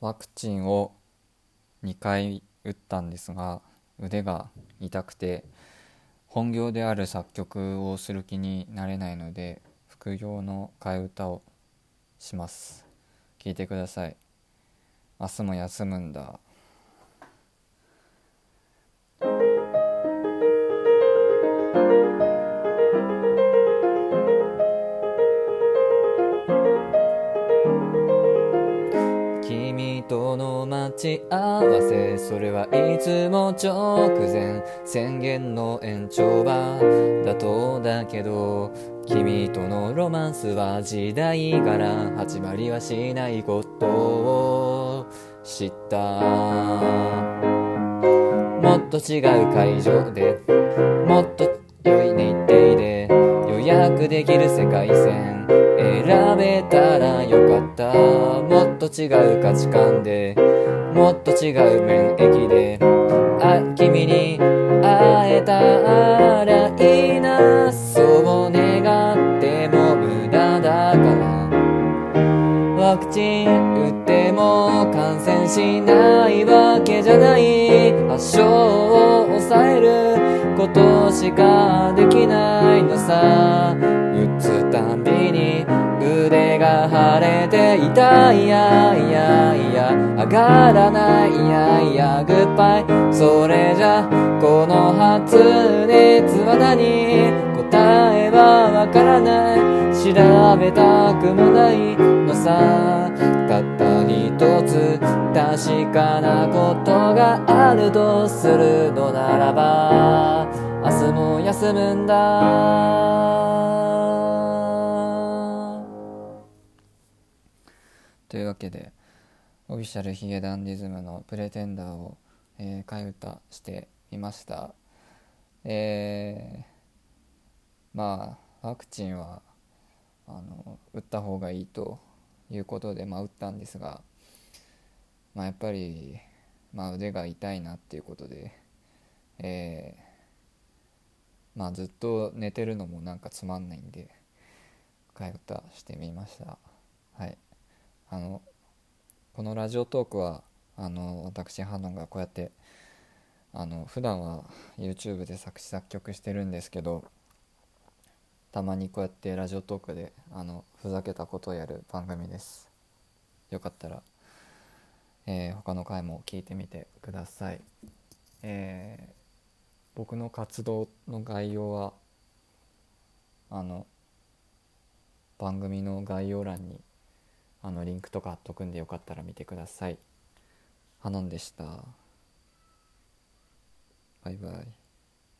ワクチンを2回打ったんですが腕が痛くて本業である作曲をする気になれないので副業の替え歌をします。聴いてください。明日も休むんだ。君との待ち合わせそれはいつも直前。宣言の延長は妥当だけど君とのロマンスは時代から始まりはしないことを知った。もっと違う会場でもっよかった。もっと違う価値観でもっと違う免疫であ君に会えたらいいな。そう願っても無駄だから。ワクチン打っても感染しないわけじゃない。発症を抑えることしかできないのさ。が腫れて痛い。やいやいや。上がらない。いやいや。グッバイそれじゃこの発熱は何？答えはわからない。調べたくもない。のさたった一つ確かなことがあるとするのならば明日も休むんだ。というわけでオフィシャルヒゲダンディズムの「プレテンダーを」えー、替え歌してみました。えー、まあワクチンはあの打った方がいいということで、まあ、打ったんですが、まあ、やっぱり、まあ、腕が痛いなっていうことで、えー、まあ、ずっと寝てるのもなんかつまんないんで替え歌してみました。はい。あのこのラジオトークはあの私ハノンがこうやってあの普段は YouTube で作詞作曲してるんですけどたまにこうやってラジオトークであのふざけたことをやる番組です。よかったら、えー、他の回も聞いてみてください、えー、僕の活動の概要はあの番組の概要欄にあのリンクとか貼っとくんでよかったら見てください。ハノンでした。バイバイ。